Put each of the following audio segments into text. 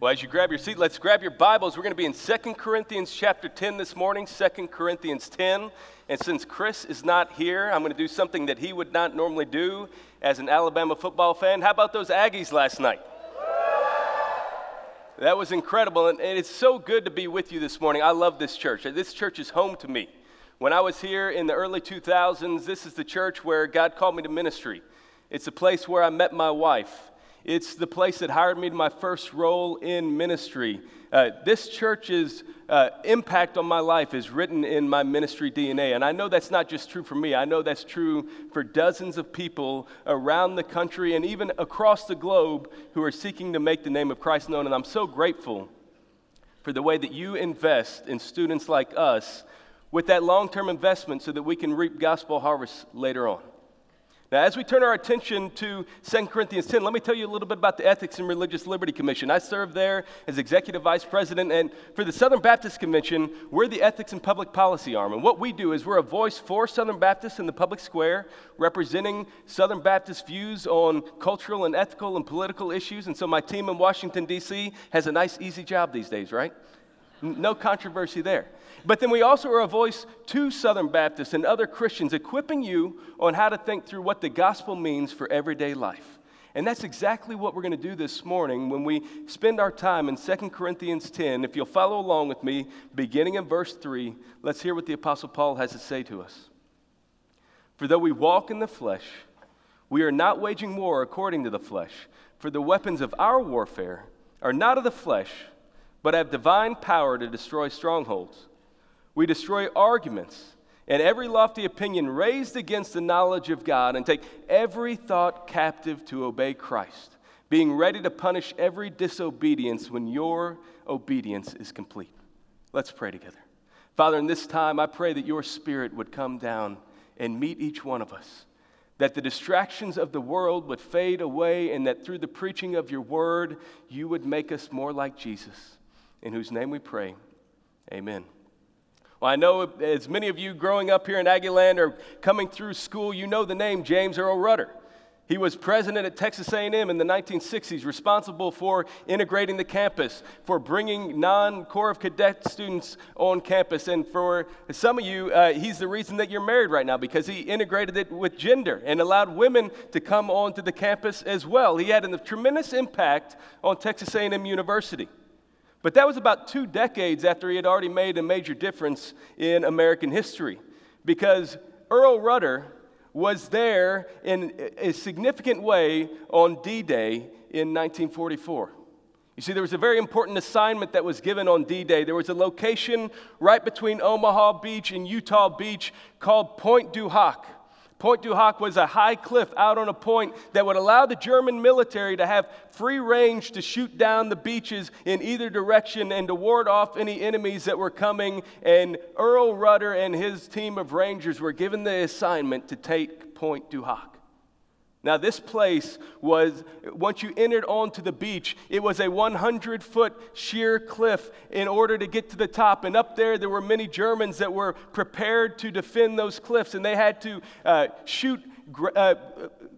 Well, as you grab your seat, let's grab your Bibles. We're going to be in 2 Corinthians chapter 10 this morning, 2 Corinthians 10. And since Chris is not here, I'm going to do something that he would not normally do as an Alabama football fan. How about those Aggies last night? That was incredible, and it's so good to be with you this morning. I love this church. This church is home to me. When I was here in the early 2000s, this is the church where God called me to ministry. It's a place where I met my wife. It's the place that hired me to my first role in ministry. Uh, this church's uh, impact on my life is written in my ministry DNA. And I know that's not just true for me, I know that's true for dozens of people around the country and even across the globe who are seeking to make the name of Christ known. And I'm so grateful for the way that you invest in students like us with that long term investment so that we can reap gospel harvests later on. Now, as we turn our attention to 2 Corinthians 10, let me tell you a little bit about the Ethics and Religious Liberty Commission. I serve there as executive vice president, and for the Southern Baptist Convention, we're the ethics and public policy arm. And what we do is we're a voice for Southern Baptists in the public square, representing Southern Baptist views on cultural and ethical and political issues. And so my team in Washington, D.C. has a nice, easy job these days, right? No controversy there. But then we also are a voice to Southern Baptists and other Christians, equipping you on how to think through what the gospel means for everyday life. And that's exactly what we're going to do this morning when we spend our time in 2 Corinthians 10. If you'll follow along with me, beginning in verse 3, let's hear what the Apostle Paul has to say to us. For though we walk in the flesh, we are not waging war according to the flesh. For the weapons of our warfare are not of the flesh, but have divine power to destroy strongholds. We destroy arguments and every lofty opinion raised against the knowledge of God and take every thought captive to obey Christ, being ready to punish every disobedience when your obedience is complete. Let's pray together. Father, in this time, I pray that your spirit would come down and meet each one of us, that the distractions of the world would fade away, and that through the preaching of your word, you would make us more like Jesus, in whose name we pray. Amen. Well, I know as many of you growing up here in Aggieland or coming through school, you know the name James Earl Rudder. He was president at Texas A&M in the 1960s, responsible for integrating the campus, for bringing non-Corps of Cadet students on campus, and for some of you, uh, he's the reason that you're married right now because he integrated it with gender and allowed women to come onto the campus as well. He had a tremendous impact on Texas A&M University. But that was about two decades after he had already made a major difference in American history because Earl Rudder was there in a significant way on D Day in 1944. You see, there was a very important assignment that was given on D Day. There was a location right between Omaha Beach and Utah Beach called Pointe du Hoc. Pointe du Hoc was a high cliff out on a point that would allow the German military to have free range to shoot down the beaches in either direction and to ward off any enemies that were coming. And Earl Rudder and his team of Rangers were given the assignment to take Pointe du Hoc. Now, this place was, once you entered onto the beach, it was a 100 foot sheer cliff in order to get to the top. And up there, there were many Germans that were prepared to defend those cliffs, and they had to uh, shoot. Uh,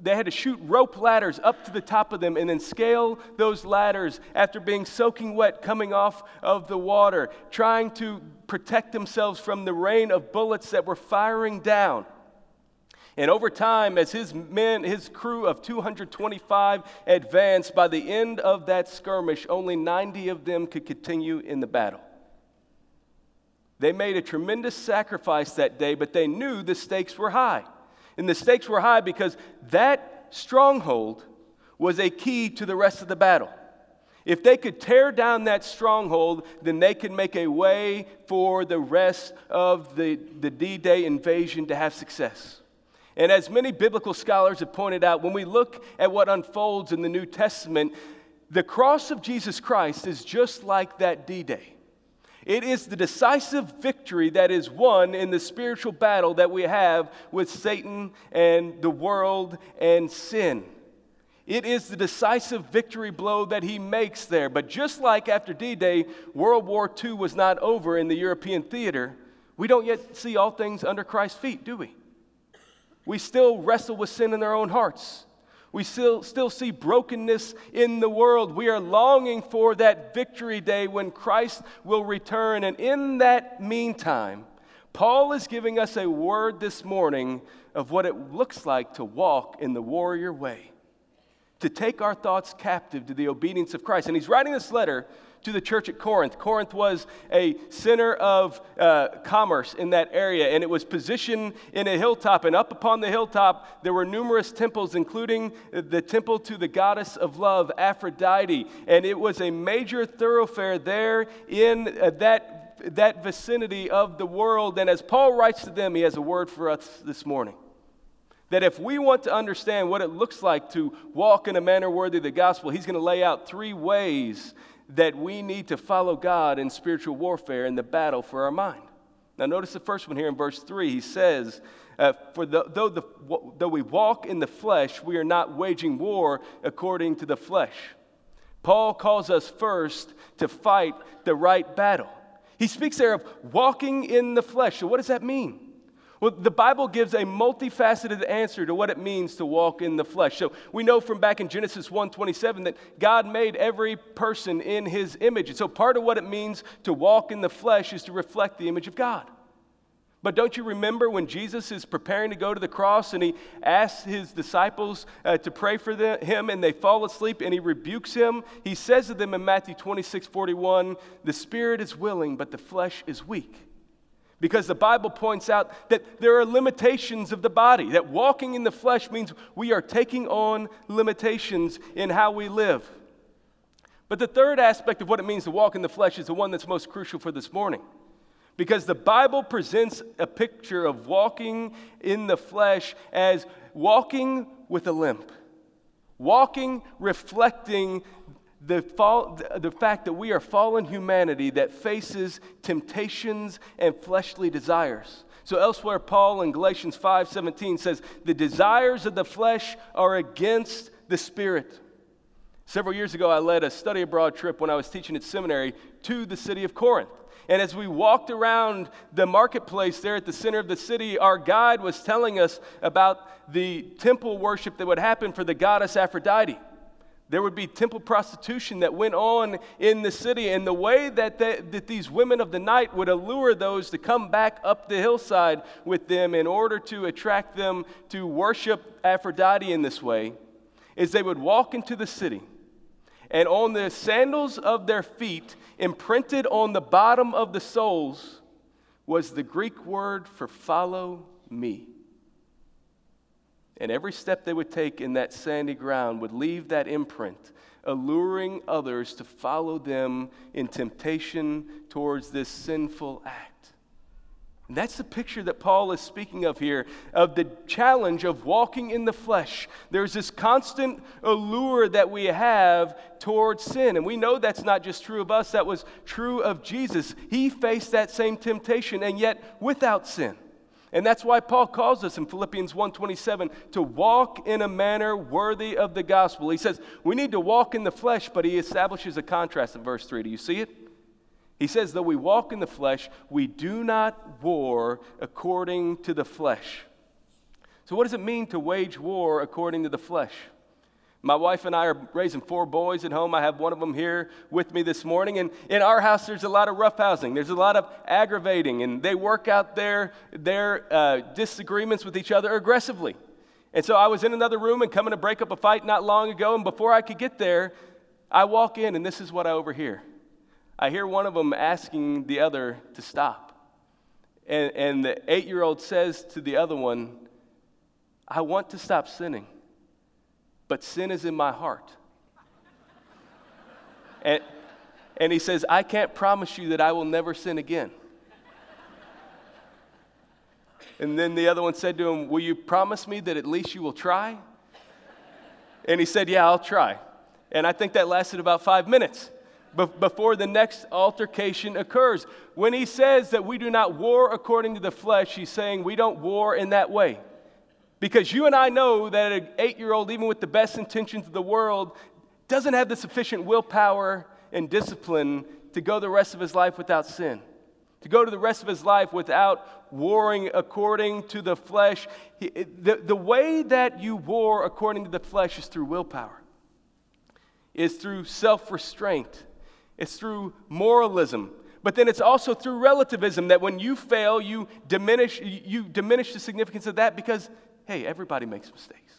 they had to shoot rope ladders up to the top of them and then scale those ladders after being soaking wet coming off of the water, trying to protect themselves from the rain of bullets that were firing down. And over time, as his men, his crew of 225 advanced, by the end of that skirmish, only 90 of them could continue in the battle. They made a tremendous sacrifice that day, but they knew the stakes were high. And the stakes were high because that stronghold was a key to the rest of the battle. If they could tear down that stronghold, then they could make a way for the rest of the, the D Day invasion to have success. And as many biblical scholars have pointed out, when we look at what unfolds in the New Testament, the cross of Jesus Christ is just like that D Day. It is the decisive victory that is won in the spiritual battle that we have with Satan and the world and sin. It is the decisive victory blow that he makes there. But just like after D Day, World War II was not over in the European theater, we don't yet see all things under Christ's feet, do we? We still wrestle with sin in our own hearts. We still, still see brokenness in the world. We are longing for that victory day when Christ will return. And in that meantime, Paul is giving us a word this morning of what it looks like to walk in the warrior way, to take our thoughts captive to the obedience of Christ. And he's writing this letter to the church at Corinth. Corinth was a center of uh, commerce in that area, and it was positioned in a hilltop. And up upon the hilltop, there were numerous temples, including the temple to the goddess of love, Aphrodite. And it was a major thoroughfare there in uh, that that vicinity of the world. And as Paul writes to them, he has a word for us this morning. That if we want to understand what it looks like to walk in a manner worthy of the gospel, he's going to lay out three ways that we need to follow God in spiritual warfare in the battle for our mind. Now, notice the first one here in verse 3. He says, uh, For the, though, the, though we walk in the flesh, we are not waging war according to the flesh. Paul calls us first to fight the right battle. He speaks there of walking in the flesh. So, what does that mean? Well, the Bible gives a multifaceted answer to what it means to walk in the flesh. So we know from back in Genesis 1:27 that God made every person in his image. And so part of what it means to walk in the flesh is to reflect the image of God. But don't you remember when Jesus is preparing to go to the cross and he asks his disciples uh, to pray for the, him and they fall asleep and he rebukes him? He says to them in Matthew 26 41, The spirit is willing, but the flesh is weak. Because the Bible points out that there are limitations of the body, that walking in the flesh means we are taking on limitations in how we live. But the third aspect of what it means to walk in the flesh is the one that's most crucial for this morning. Because the Bible presents a picture of walking in the flesh as walking with a limp, walking reflecting the, fall, the fact that we are fallen humanity that faces temptations and fleshly desires. So elsewhere, Paul in Galatians 5:17 says, "The desires of the flesh are against the spirit." Several years ago, I led a study abroad trip when I was teaching at seminary to the city of Corinth. And as we walked around the marketplace there at the center of the city, our guide was telling us about the temple worship that would happen for the goddess Aphrodite. There would be temple prostitution that went on in the city, and the way that, they, that these women of the night would allure those to come back up the hillside with them in order to attract them to worship Aphrodite in this way is they would walk into the city, and on the sandals of their feet, imprinted on the bottom of the soles was the Greek word for follow me. And every step they would take in that sandy ground would leave that imprint, alluring others to follow them in temptation towards this sinful act. And that's the picture that Paul is speaking of here of the challenge of walking in the flesh. There's this constant allure that we have towards sin. And we know that's not just true of us, that was true of Jesus. He faced that same temptation and yet without sin. And that's why Paul calls us in Philippians 1:27 to walk in a manner worthy of the gospel. He says we need to walk in the flesh, but he establishes a contrast in verse 3. Do you see it? He says, though we walk in the flesh, we do not war according to the flesh. So, what does it mean to wage war according to the flesh? My wife and I are raising four boys at home. I have one of them here with me this morning. And in our house, there's a lot of roughhousing. There's a lot of aggravating, and they work out their, their uh, disagreements with each other aggressively. And so I was in another room and coming to break up a fight not long ago, and before I could get there, I walk in, and this is what I overhear. I hear one of them asking the other to stop. And, and the eight year old says to the other one, I want to stop sinning, but sin is in my heart. and, and he says, I can't promise you that I will never sin again. And then the other one said to him, Will you promise me that at least you will try? And he said, Yeah, I'll try. And I think that lasted about five minutes before the next altercation occurs. When he says that we do not war according to the flesh, he's saying we don't war in that way. Because you and I know that an eight year old, even with the best intentions of the world, doesn't have the sufficient willpower and discipline to go the rest of his life without sin. to go to the rest of his life without warring according to the flesh. The, the way that you war according to the flesh is through willpower, is through self restraint, it's through moralism. But then it's also through relativism that when you fail, you diminish, you diminish the significance of that because, hey, everybody makes mistakes.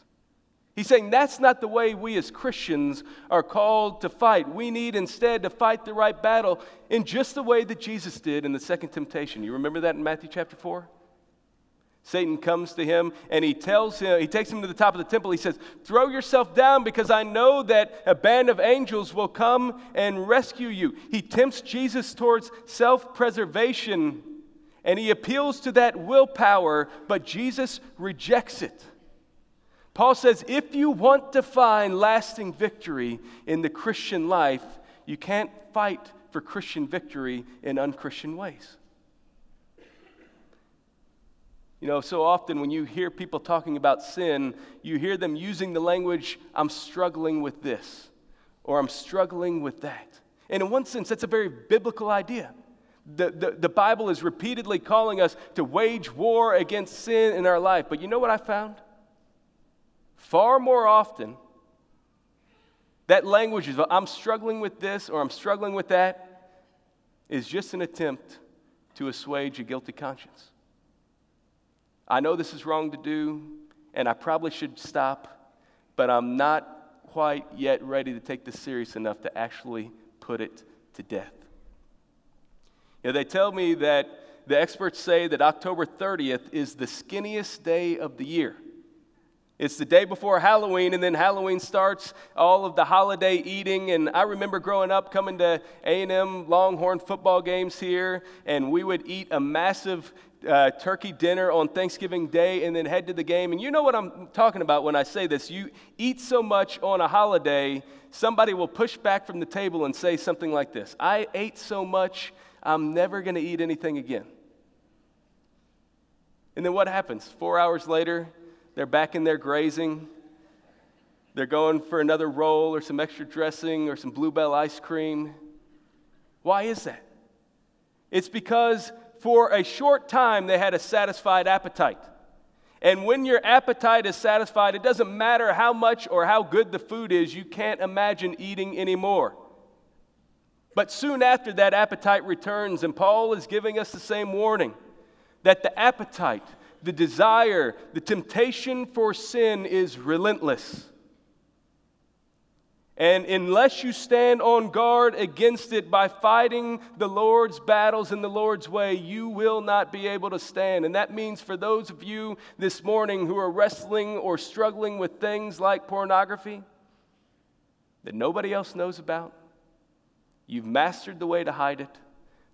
He's saying that's not the way we as Christians are called to fight. We need instead to fight the right battle in just the way that Jesus did in the second temptation. You remember that in Matthew chapter 4? Satan comes to him and he tells him, he takes him to the top of the temple. He says, Throw yourself down because I know that a band of angels will come and rescue you. He tempts Jesus towards self preservation and he appeals to that willpower, but Jesus rejects it. Paul says if you want to find lasting victory in the Christian life, you can't fight for Christian victory in unchristian ways. You know, so often when you hear people talking about sin, you hear them using the language, I'm struggling with this, or I'm struggling with that. And in one sense, that's a very biblical idea. The, the, the Bible is repeatedly calling us to wage war against sin in our life. But you know what I found? Far more often, that language is, I'm struggling with this or I'm struggling with that, is just an attempt to assuage a guilty conscience. I know this is wrong to do, and I probably should stop, but I'm not quite yet ready to take this serious enough to actually put it to death. Know, they tell me that the experts say that October 30th is the skinniest day of the year. It's the day before Halloween, and then Halloween starts all of the holiday eating. And I remember growing up coming to A&M Longhorn football games here, and we would eat a massive uh, turkey dinner on Thanksgiving Day and then head to the game. And you know what I'm talking about when I say this. You eat so much on a holiday, somebody will push back from the table and say something like this I ate so much, I'm never going to eat anything again. And then what happens? Four hours later, they're back in there grazing. They're going for another roll or some extra dressing or some Bluebell ice cream. Why is that? It's because for a short time they had a satisfied appetite. And when your appetite is satisfied, it doesn't matter how much or how good the food is, you can't imagine eating anymore. But soon after that appetite returns, and Paul is giving us the same warning that the appetite, the desire, the temptation for sin is relentless. And unless you stand on guard against it by fighting the Lord's battles in the Lord's way, you will not be able to stand. And that means for those of you this morning who are wrestling or struggling with things like pornography that nobody else knows about, you've mastered the way to hide it.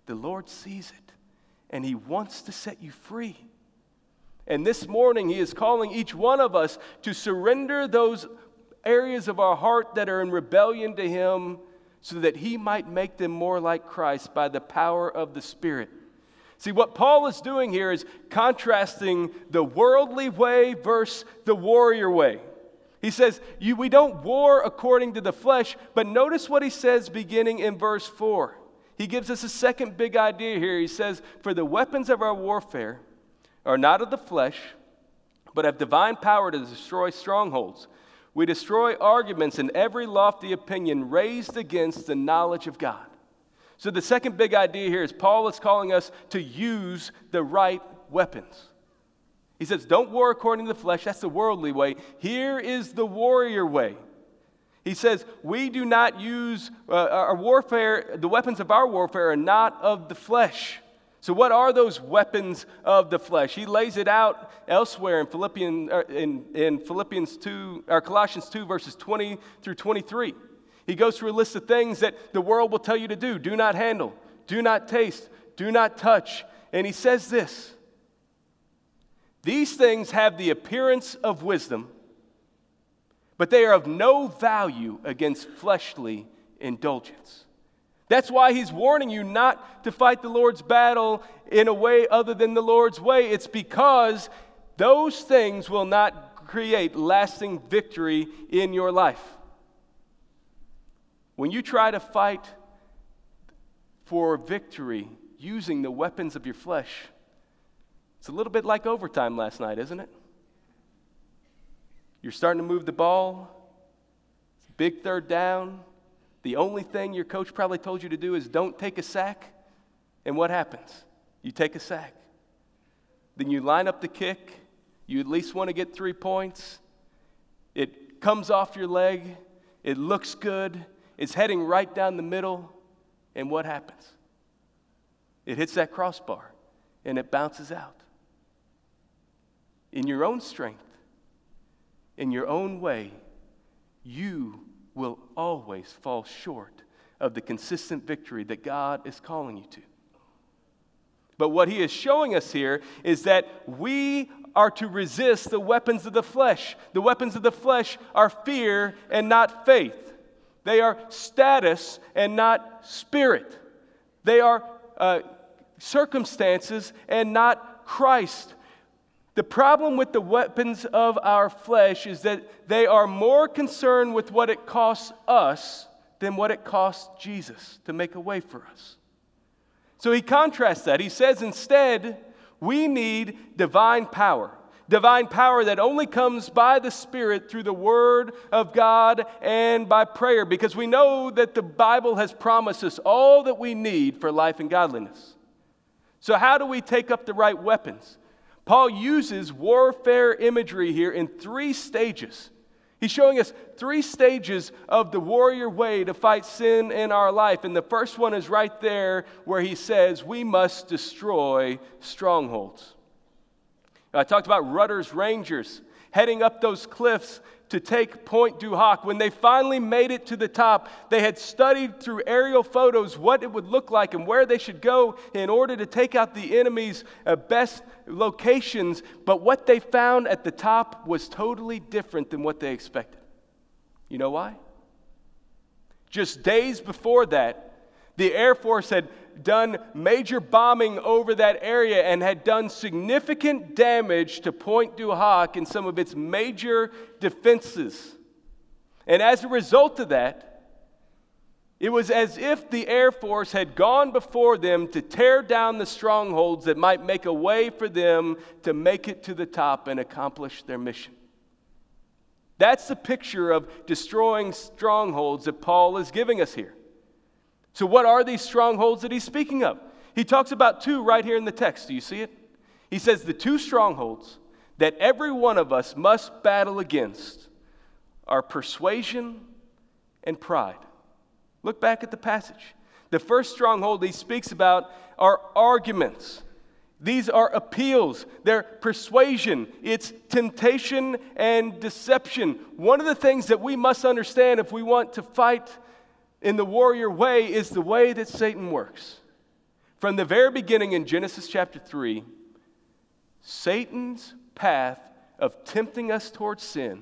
The Lord sees it, and He wants to set you free. And this morning, He is calling each one of us to surrender those areas of our heart that are in rebellion to Him so that He might make them more like Christ by the power of the Spirit. See, what Paul is doing here is contrasting the worldly way versus the warrior way. He says, We don't war according to the flesh, but notice what he says beginning in verse 4. He gives us a second big idea here. He says, For the weapons of our warfare are not of the flesh, but have divine power to destroy strongholds. We destroy arguments and every lofty opinion raised against the knowledge of God. So, the second big idea here is Paul is calling us to use the right weapons. He says, Don't war according to the flesh, that's the worldly way. Here is the warrior way. He says, We do not use uh, our warfare, the weapons of our warfare are not of the flesh so, what are those weapons of the flesh? He lays it out elsewhere in Philippians, er, in, in Philippians 2, or Colossians 2, verses 20 through 23. He goes through a list of things that the world will tell you to do do not handle, do not taste, do not touch. And he says this These things have the appearance of wisdom, but they are of no value against fleshly indulgence. That's why he's warning you not to fight the Lord's battle in a way other than the Lord's way. It's because those things will not create lasting victory in your life. When you try to fight for victory using the weapons of your flesh. It's a little bit like overtime last night, isn't it? You're starting to move the ball, big third down. The only thing your coach probably told you to do is don't take a sack. And what happens? You take a sack. Then you line up the kick. You at least want to get three points. It comes off your leg. It looks good. It's heading right down the middle. And what happens? It hits that crossbar and it bounces out. In your own strength, in your own way, you will always fall short of the consistent victory that God is calling you to. But what he is showing us here is that we are to resist the weapons of the flesh. The weapons of the flesh are fear and not faith. They are status and not spirit. They are uh, circumstances and not Christ. The problem with the weapons of our flesh is that they are more concerned with what it costs us than what it costs Jesus to make a way for us. So he contrasts that. He says instead, we need divine power. Divine power that only comes by the Spirit through the Word of God and by prayer, because we know that the Bible has promised us all that we need for life and godliness. So, how do we take up the right weapons? Paul uses warfare imagery here in three stages. He's showing us three stages of the warrior way to fight sin in our life. And the first one is right there where he says we must destroy strongholds. I talked about Rudder's Rangers heading up those cliffs to take Pointe du Hoc. When they finally made it to the top, they had studied through aerial photos what it would look like and where they should go in order to take out the enemy's uh, best locations. But what they found at the top was totally different than what they expected. You know why? Just days before that, the Air Force had done major bombing over that area and had done significant damage to Pointe du Hoc and some of its major defenses. And as a result of that, it was as if the Air Force had gone before them to tear down the strongholds that might make a way for them to make it to the top and accomplish their mission. That's the picture of destroying strongholds that Paul is giving us here. So, what are these strongholds that he's speaking of? He talks about two right here in the text. Do you see it? He says the two strongholds that every one of us must battle against are persuasion and pride. Look back at the passage. The first stronghold he speaks about are arguments. These are appeals, they're persuasion, it's temptation and deception. One of the things that we must understand if we want to fight in the warrior way is the way that Satan works. From the very beginning in Genesis chapter 3, Satan's path of tempting us towards sin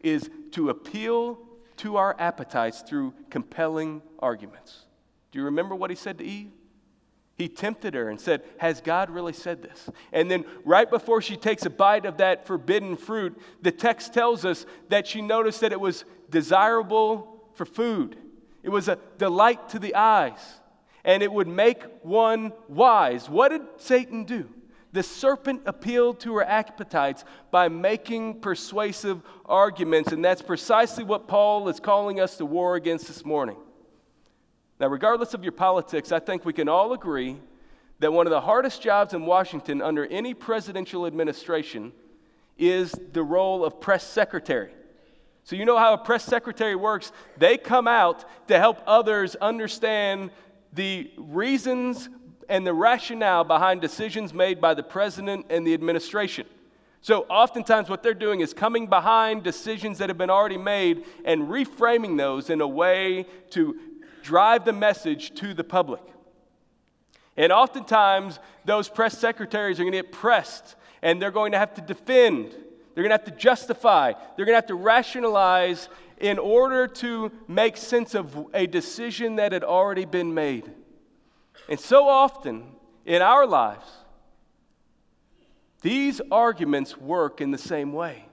is to appeal to our appetites through compelling arguments. Do you remember what he said to Eve? He tempted her and said, Has God really said this? And then, right before she takes a bite of that forbidden fruit, the text tells us that she noticed that it was desirable for food. It was a delight to the eyes, and it would make one wise. What did Satan do? The serpent appealed to her appetites by making persuasive arguments, and that's precisely what Paul is calling us to war against this morning. Now, regardless of your politics, I think we can all agree that one of the hardest jobs in Washington under any presidential administration is the role of press secretary. So, you know how a press secretary works? They come out to help others understand the reasons and the rationale behind decisions made by the president and the administration. So, oftentimes, what they're doing is coming behind decisions that have been already made and reframing those in a way to drive the message to the public. And oftentimes, those press secretaries are going to get pressed and they're going to have to defend they're going to have to justify. They're going to have to rationalize in order to make sense of a decision that had already been made. And so often in our lives, these arguments work in the same way.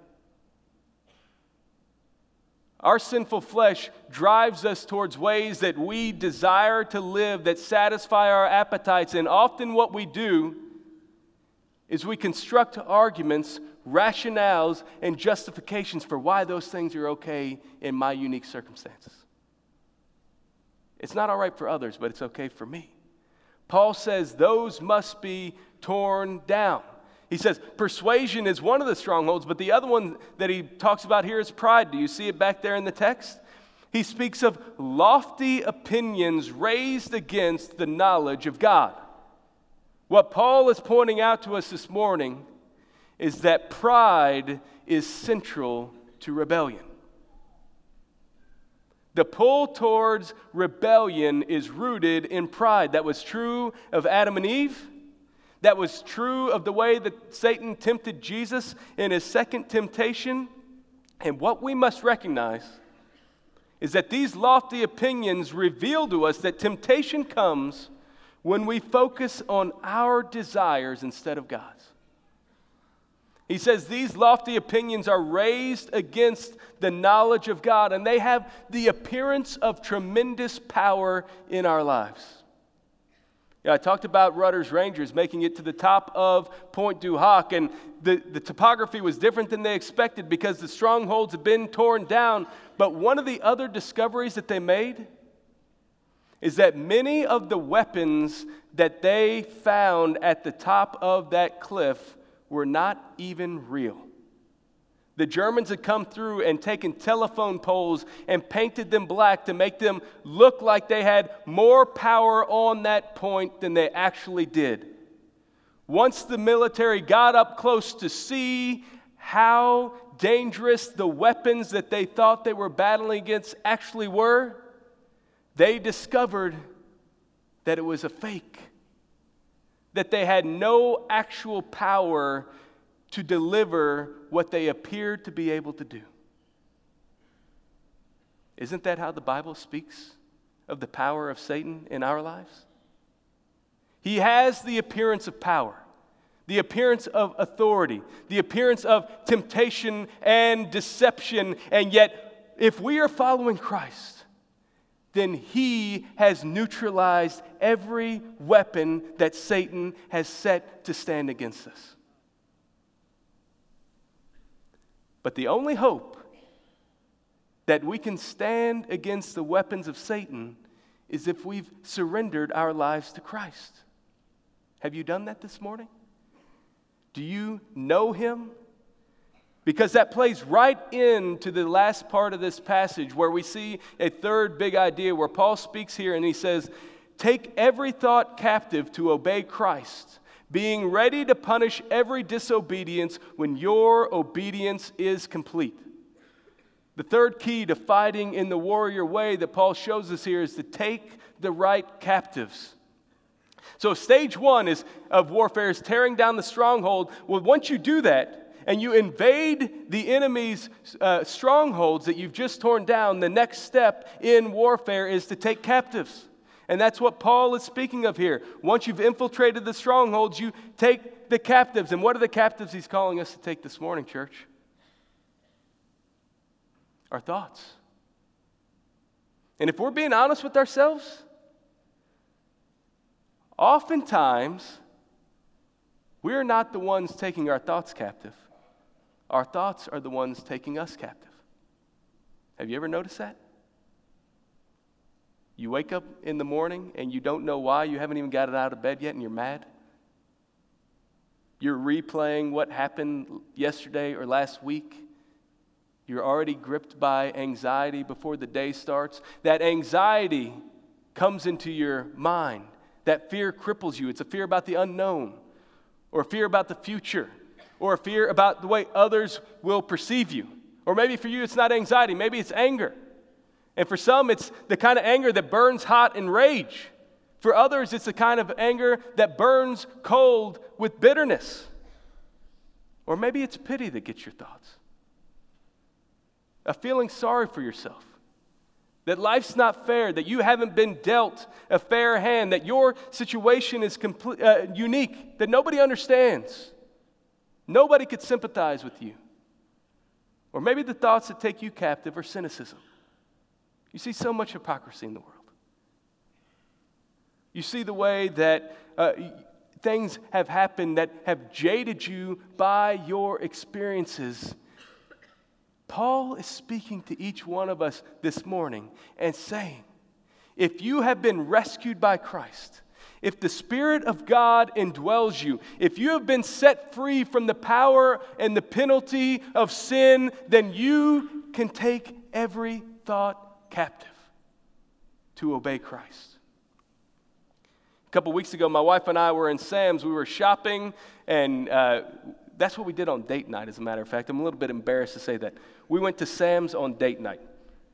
Our sinful flesh drives us towards ways that we desire to live that satisfy our appetites. And often, what we do is we construct arguments, rationales, and justifications for why those things are okay in my unique circumstances. It's not all right for others, but it's okay for me. Paul says those must be torn down. He says persuasion is one of the strongholds, but the other one that he talks about here is pride. Do you see it back there in the text? He speaks of lofty opinions raised against the knowledge of God. What Paul is pointing out to us this morning is that pride is central to rebellion. The pull towards rebellion is rooted in pride. That was true of Adam and Eve. That was true of the way that Satan tempted Jesus in his second temptation. And what we must recognize is that these lofty opinions reveal to us that temptation comes when we focus on our desires instead of God's. He says these lofty opinions are raised against the knowledge of God, and they have the appearance of tremendous power in our lives. Yeah, I talked about Rudder's Rangers making it to the top of Pointe du Hoc, and the, the topography was different than they expected because the strongholds had been torn down. But one of the other discoveries that they made is that many of the weapons that they found at the top of that cliff were not even real. The Germans had come through and taken telephone poles and painted them black to make them look like they had more power on that point than they actually did. Once the military got up close to see how dangerous the weapons that they thought they were battling against actually were, they discovered that it was a fake that they had no actual power to deliver what they appeared to be able to do. Isn't that how the Bible speaks of the power of Satan in our lives? He has the appearance of power, the appearance of authority, the appearance of temptation and deception, and yet, if we are following Christ, then he has neutralized every weapon that Satan has set to stand against us. But the only hope that we can stand against the weapons of Satan is if we've surrendered our lives to Christ. Have you done that this morning? Do you know him? Because that plays right into the last part of this passage where we see a third big idea where Paul speaks here and he says, Take every thought captive to obey Christ, being ready to punish every disobedience when your obedience is complete. The third key to fighting in the warrior way that Paul shows us here is to take the right captives. So, stage one is, of warfare is tearing down the stronghold. Well, once you do that, and you invade the enemy's uh, strongholds that you've just torn down, the next step in warfare is to take captives. And that's what Paul is speaking of here. Once you've infiltrated the strongholds, you take the captives. And what are the captives he's calling us to take this morning, church? Our thoughts. And if we're being honest with ourselves, oftentimes we're not the ones taking our thoughts captive. Our thoughts are the ones taking us captive. Have you ever noticed that? You wake up in the morning and you don't know why, you haven't even got it out of bed yet, and you're mad. You're replaying what happened yesterday or last week. You're already gripped by anxiety before the day starts. That anxiety comes into your mind. That fear cripples you. It's a fear about the unknown or a fear about the future or a fear about the way others will perceive you. Or maybe for you, it's not anxiety, maybe it's anger. And for some, it's the kind of anger that burns hot in rage. For others, it's the kind of anger that burns cold with bitterness. Or maybe it's pity that gets your thoughts. A feeling sorry for yourself. That life's not fair, that you haven't been dealt a fair hand, that your situation is complete, uh, unique, that nobody understands. Nobody could sympathize with you. Or maybe the thoughts that take you captive are cynicism. You see so much hypocrisy in the world. You see the way that uh, things have happened that have jaded you by your experiences. Paul is speaking to each one of us this morning and saying, if you have been rescued by Christ, if the Spirit of God indwells you, if you have been set free from the power and the penalty of sin, then you can take every thought captive to obey Christ. A couple weeks ago, my wife and I were in Sam's. We were shopping, and uh, that's what we did on date night, as a matter of fact. I'm a little bit embarrassed to say that. We went to Sam's on date night.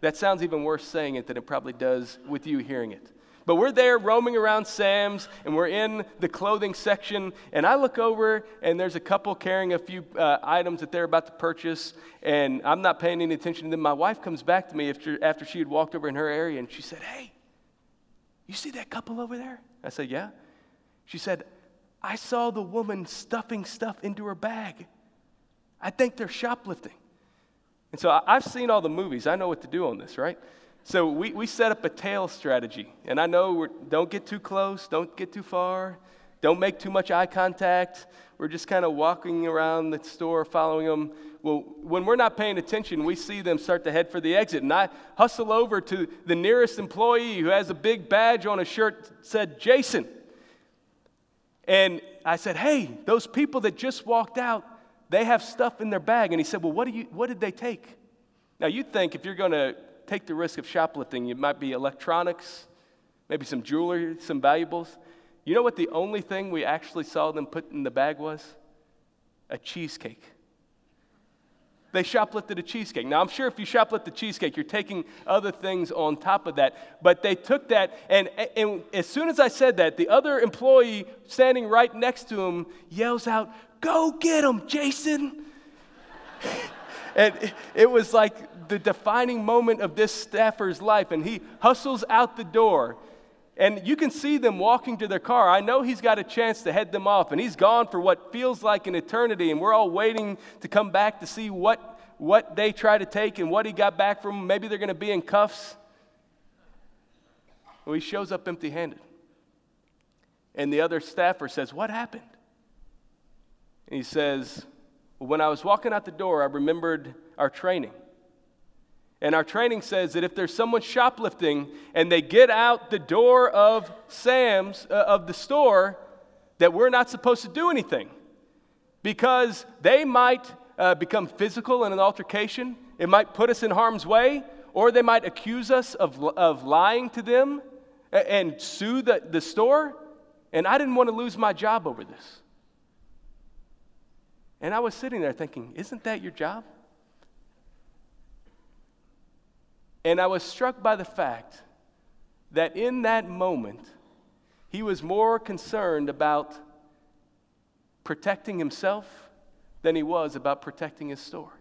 That sounds even worse saying it than it probably does with you hearing it. But we're there roaming around Sam's and we're in the clothing section. And I look over and there's a couple carrying a few uh, items that they're about to purchase. And I'm not paying any attention to them. My wife comes back to me after, after she had walked over in her area and she said, Hey, you see that couple over there? I said, Yeah. She said, I saw the woman stuffing stuff into her bag. I think they're shoplifting. And so I've seen all the movies. I know what to do on this, right? So we, we set up a tail strategy. And I know we're, don't get too close, don't get too far, don't make too much eye contact. We're just kind of walking around the store following them. Well, when we're not paying attention, we see them start to head for the exit. And I hustle over to the nearest employee who has a big badge on his shirt said, Jason. And I said, Hey, those people that just walked out, they have stuff in their bag. And he said, Well, what, do you, what did they take? Now, you'd think if you're going to take the risk of shoplifting. It might be electronics, maybe some jewelry, some valuables. You know what the only thing we actually saw them put in the bag was? A cheesecake. They shoplifted a cheesecake. Now, I'm sure if you shoplift the cheesecake, you're taking other things on top of that. But they took that, and, and as soon as I said that, the other employee standing right next to him yells out, Go get him, Jason! And it, was like the defining moment of this staffer's life, and he hustles out the door. And you can see them walking to their car. I know he's got a chance to head them off, and he's gone for what feels like an eternity, and we're all waiting to come back to see what, what they try to take and what he got back from them. Maybe they're going to be in cuffs. Well, he shows up empty handed. And the other staffer says, What happened? And he says, When I was walking out the door, I remembered our training. And our training says that if there's someone shoplifting and they get out the door of Sam's, uh, of the store, that we're not supposed to do anything because they might uh, become physical in an altercation. It might put us in harm's way, or they might accuse us of, of lying to them and, and sue the, the store. And I didn't want to lose my job over this. And I was sitting there thinking, isn't that your job? And I was struck by the fact that in that moment, he was more concerned about protecting himself than he was about protecting his store.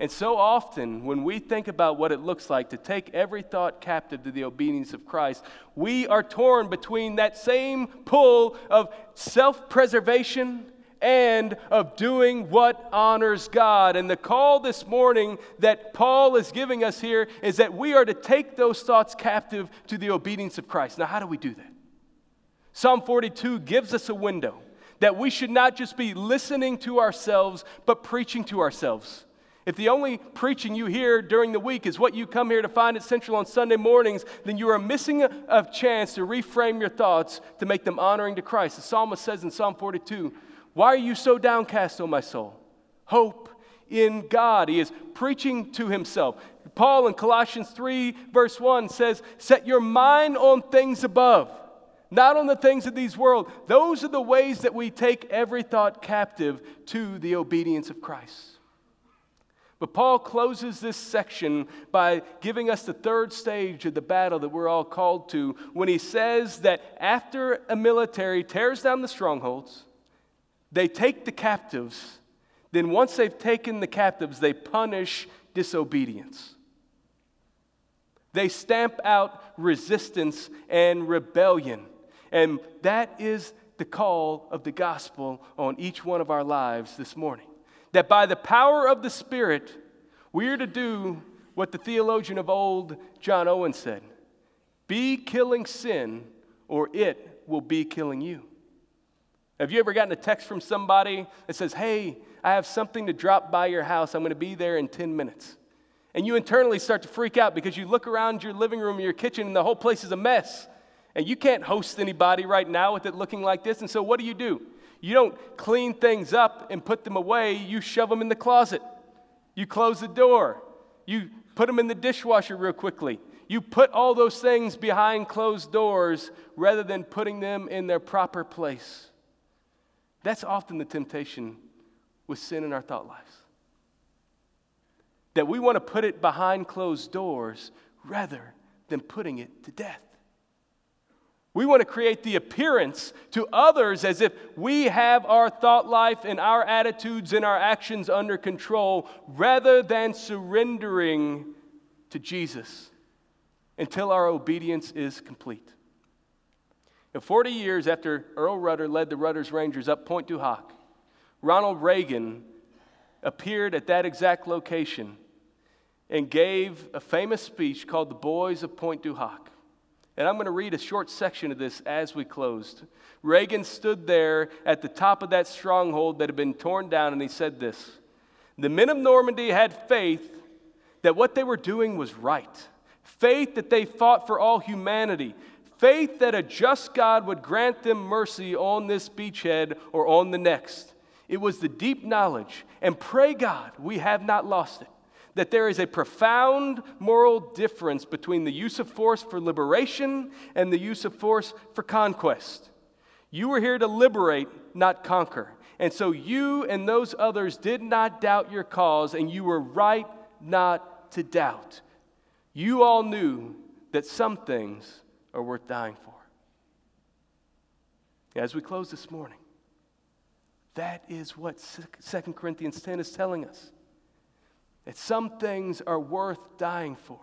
And so often, when we think about what it looks like to take every thought captive to the obedience of Christ, we are torn between that same pull of self preservation and of doing what honors God. And the call this morning that Paul is giving us here is that we are to take those thoughts captive to the obedience of Christ. Now, how do we do that? Psalm 42 gives us a window that we should not just be listening to ourselves, but preaching to ourselves. If the only preaching you hear during the week is what you come here to find at Central on Sunday mornings, then you are missing a, a chance to reframe your thoughts to make them honoring to Christ. The psalmist says in Psalm 42 why are you so downcast, O my soul? Hope in God. He is preaching to himself. Paul in Colossians 3, verse 1 says, Set your mind on things above, not on the things of these world. Those are the ways that we take every thought captive to the obedience of Christ. But Paul closes this section by giving us the third stage of the battle that we're all called to when he says that after a military tears down the strongholds, they take the captives. Then, once they've taken the captives, they punish disobedience. They stamp out resistance and rebellion. And that is the call of the gospel on each one of our lives this morning. that by the power of the Spirit, we are to do what the theologian of old, John Owen, said be killing sin, or it will be killing you. Have you ever gotten a text from somebody that says, Hey, I have something to drop by your house. I'm going to be there in 10 minutes. And you internally start to freak out because you look around your living room, your kitchen, and the whole place is a mess. And you can't host anybody right now with it looking like this. And so, what do you do? You don't clean things up and put them away, you shove them in the closet. You close the door. You put them in the dishwasher real quickly. You put all those things behind closed doors rather than putting them in their proper place. That's often the temptation with sin in our thought lives. That we want to put it behind closed doors rather than putting it to death. We want to create the appearance to others as if we have our thought life and our attitudes and our actions under control rather than surrendering to Jesus until our obedience is complete. And 40 years after Earl Rudder led the Rudder's Rangers up Pointe du Hoc, Ronald Reagan appeared at that exact location and gave a famous speech called The Boys of Pointe du Hoc. And I'm going to read a short section of this as we closed. Reagan stood there at the top of that stronghold that had been torn down, and he said this The men of Normandy had faith that what they were doing was right, faith that they fought for all humanity, faith that a just God would grant them mercy on this beachhead or on the next. It was the deep knowledge, and pray God we have not lost it that there is a profound moral difference between the use of force for liberation and the use of force for conquest. You were here to liberate, not conquer. And so you and those others did not doubt your cause, and you were right not to doubt. You all knew that some things are worth dying for. As we close this morning, that is what 2 Corinthians 10 is telling us that some things are worth dying for.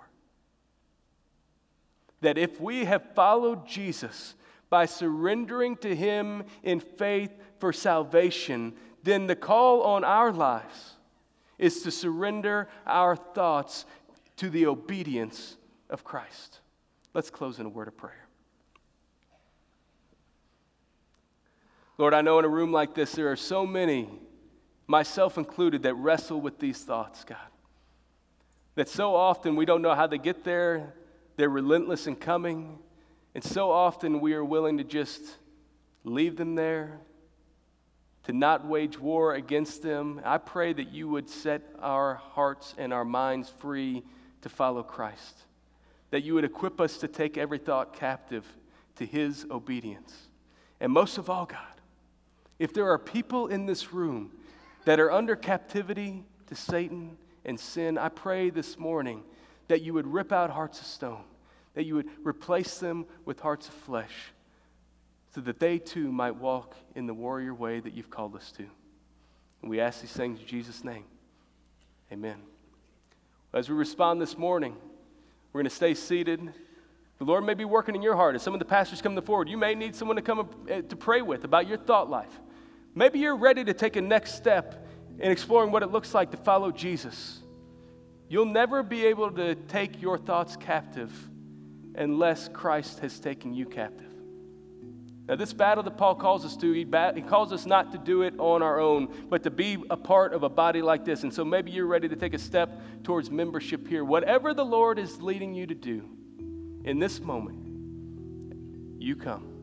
That if we have followed Jesus by surrendering to Him in faith for salvation, then the call on our lives is to surrender our thoughts to the obedience of Christ. Let's close in a word of prayer. Lord, I know in a room like this there are so many, myself included, that wrestle with these thoughts, God that so often we don't know how to get there. They're relentless in coming. And so often we are willing to just leave them there, to not wage war against them. I pray that you would set our hearts and our minds free to follow Christ, that you would equip us to take every thought captive to his obedience. And most of all, God, if there are people in this room that are under captivity to Satan, and sin, I pray this morning that you would rip out hearts of stone, that you would replace them with hearts of flesh, so that they too might walk in the warrior way that you've called us to. And we ask these things in Jesus' name. Amen. As we respond this morning, we're going to stay seated. The Lord may be working in your heart. As some of the pastors come forward, you may need someone to come uh, to pray with about your thought life. Maybe you're ready to take a next step in exploring what it looks like to follow Jesus. You'll never be able to take your thoughts captive unless Christ has taken you captive. Now, this battle that Paul calls us to, he, he, calls us not to do it on our own, but to be a part of a body like this. And so maybe you're ready to take a step towards membership here. Whatever the Lord is leading you to do in this moment, you come.